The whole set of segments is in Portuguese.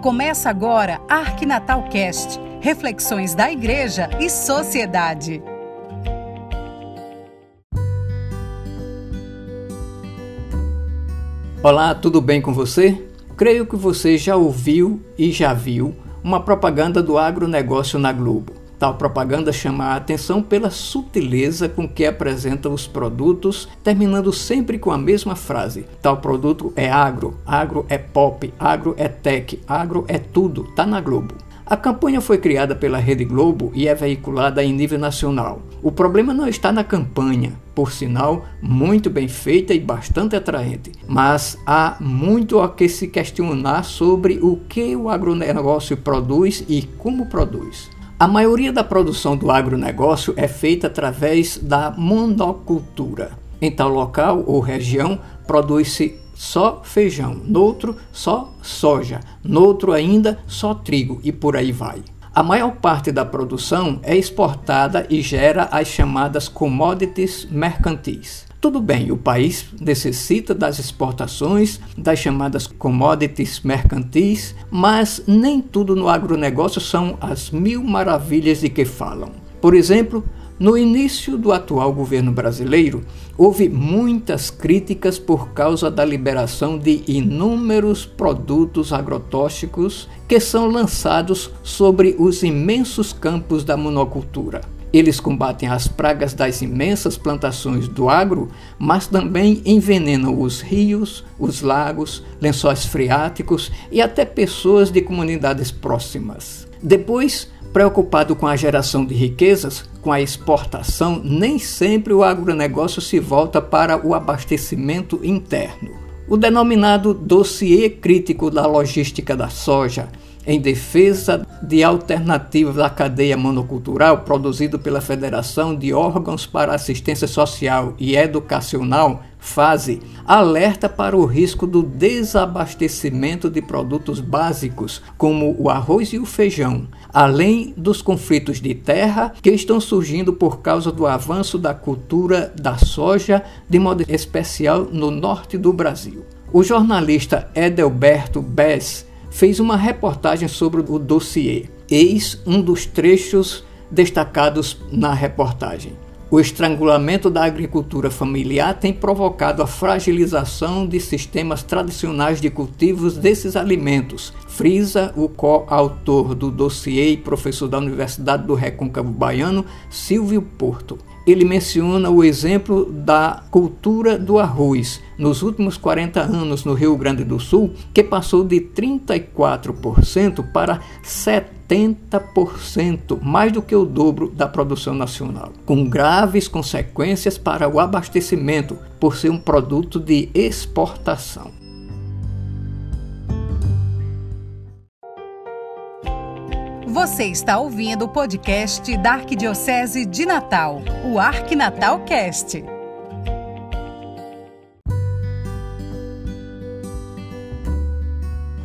Começa agora Arquinatal Cast, reflexões da igreja e sociedade. Olá, tudo bem com você? Creio que você já ouviu e já viu uma propaganda do agronegócio na Globo. Tal propaganda chama a atenção pela sutileza com que apresenta os produtos, terminando sempre com a mesma frase: tal produto é agro, agro é pop, agro é tech, agro é tudo, tá na Globo. A campanha foi criada pela Rede Globo e é veiculada em nível nacional. O problema não está na campanha, por sinal, muito bem feita e bastante atraente, mas há muito a que se questionar sobre o que o agronegócio produz e como produz. A maioria da produção do agronegócio é feita através da monocultura. Em tal local ou região, produz-se só feijão, noutro só soja, noutro ainda só trigo e por aí vai. A maior parte da produção é exportada e gera as chamadas commodities mercantis. Tudo bem, o país necessita das exportações, das chamadas commodities mercantis, mas nem tudo no agronegócio são as mil maravilhas de que falam. Por exemplo, no início do atual governo brasileiro, houve muitas críticas por causa da liberação de inúmeros produtos agrotóxicos que são lançados sobre os imensos campos da monocultura. Eles combatem as pragas das imensas plantações do agro, mas também envenenam os rios, os lagos, lençóis freáticos e até pessoas de comunidades próximas. Depois, preocupado com a geração de riquezas, com a exportação, nem sempre o agronegócio se volta para o abastecimento interno. O denominado dossiê crítico da logística da soja em defesa de alternativas à cadeia monocultural produzido pela Federação de Órgãos para Assistência Social e Educacional, FASE, alerta para o risco do desabastecimento de produtos básicos, como o arroz e o feijão, além dos conflitos de terra que estão surgindo por causa do avanço da cultura da soja, de modo especial no norte do Brasil. O jornalista Edelberto Bess fez uma reportagem sobre o dossiê. Eis um dos trechos destacados na reportagem. O estrangulamento da agricultura familiar tem provocado a fragilização de sistemas tradicionais de cultivos desses alimentos, frisa o coautor do dossiê e professor da Universidade do Recôncavo Baiano, Silvio Porto ele menciona o exemplo da cultura do arroz nos últimos 40 anos no Rio Grande do Sul, que passou de 34% para 70%, mais do que o dobro da produção nacional, com graves consequências para o abastecimento, por ser um produto de exportação. Você está ouvindo o podcast da Arquidiocese de Natal, o Arquinatal Cast.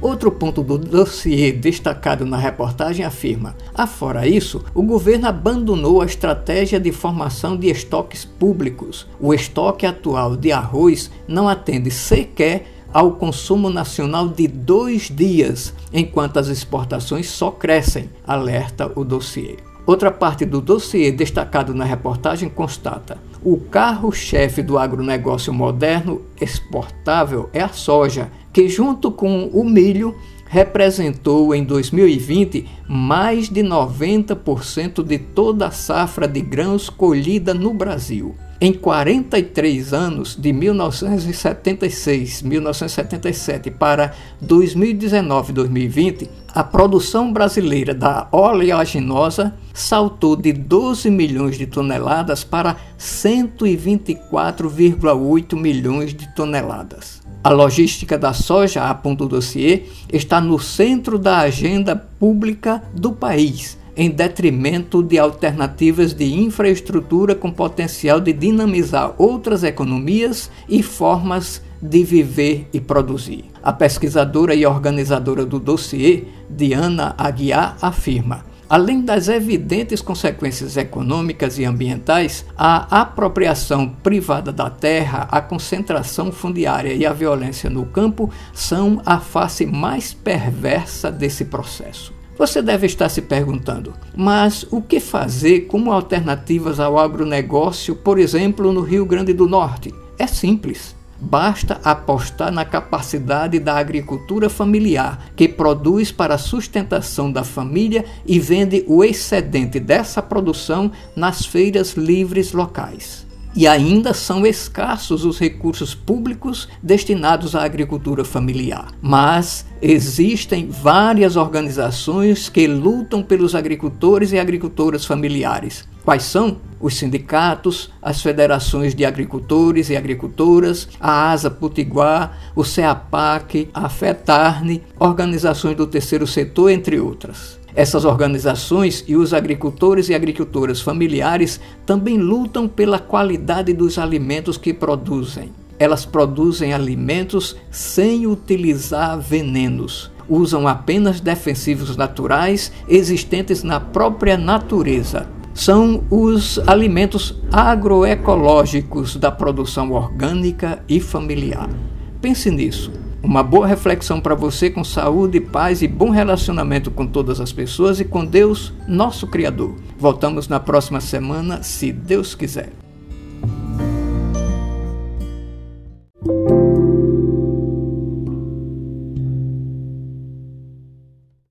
Outro ponto do dossiê destacado na reportagem afirma: afora isso, o governo abandonou a estratégia de formação de estoques públicos. O estoque atual de arroz não atende sequer ao consumo nacional de dois dias, enquanto as exportações só crescem, alerta o dossiê. Outra parte do dossiê destacado na reportagem constata: o carro-chefe do agronegócio moderno exportável é a soja, que, junto com o milho, representou em 2020 mais de 90% de toda a safra de grãos colhida no Brasil. Em 43 anos, de 1976, 1977 para 2019 2020, a produção brasileira da oleaginosa saltou de 12 milhões de toneladas para 124,8 milhões de toneladas. A logística da soja, aponta o dossiê, está no centro da agenda pública do país em detrimento de alternativas de infraestrutura com potencial de dinamizar outras economias e formas de viver e produzir. A pesquisadora e organizadora do dossiê, Diana Aguiar, afirma: Além das evidentes consequências econômicas e ambientais, a apropriação privada da terra, a concentração fundiária e a violência no campo são a face mais perversa desse processo. Você deve estar se perguntando, mas o que fazer como alternativas ao agronegócio, por exemplo, no Rio Grande do Norte? É simples. Basta apostar na capacidade da agricultura familiar, que produz para a sustentação da família e vende o excedente dessa produção nas feiras livres locais. E ainda são escassos os recursos públicos destinados à agricultura familiar. Mas existem várias organizações que lutam pelos agricultores e agricultoras familiares. Quais são? Os sindicatos, as federações de agricultores e agricultoras, a ASA Potiguar, o CEAPAC, a FETARNE, organizações do terceiro setor, entre outras. Essas organizações e os agricultores e agricultoras familiares também lutam pela qualidade dos alimentos que produzem. Elas produzem alimentos sem utilizar venenos. Usam apenas defensivos naturais existentes na própria natureza. São os alimentos agroecológicos da produção orgânica e familiar. Pense nisso. Uma boa reflexão para você com saúde, paz e bom relacionamento com todas as pessoas e com Deus, nosso Criador. Voltamos na próxima semana, se Deus quiser.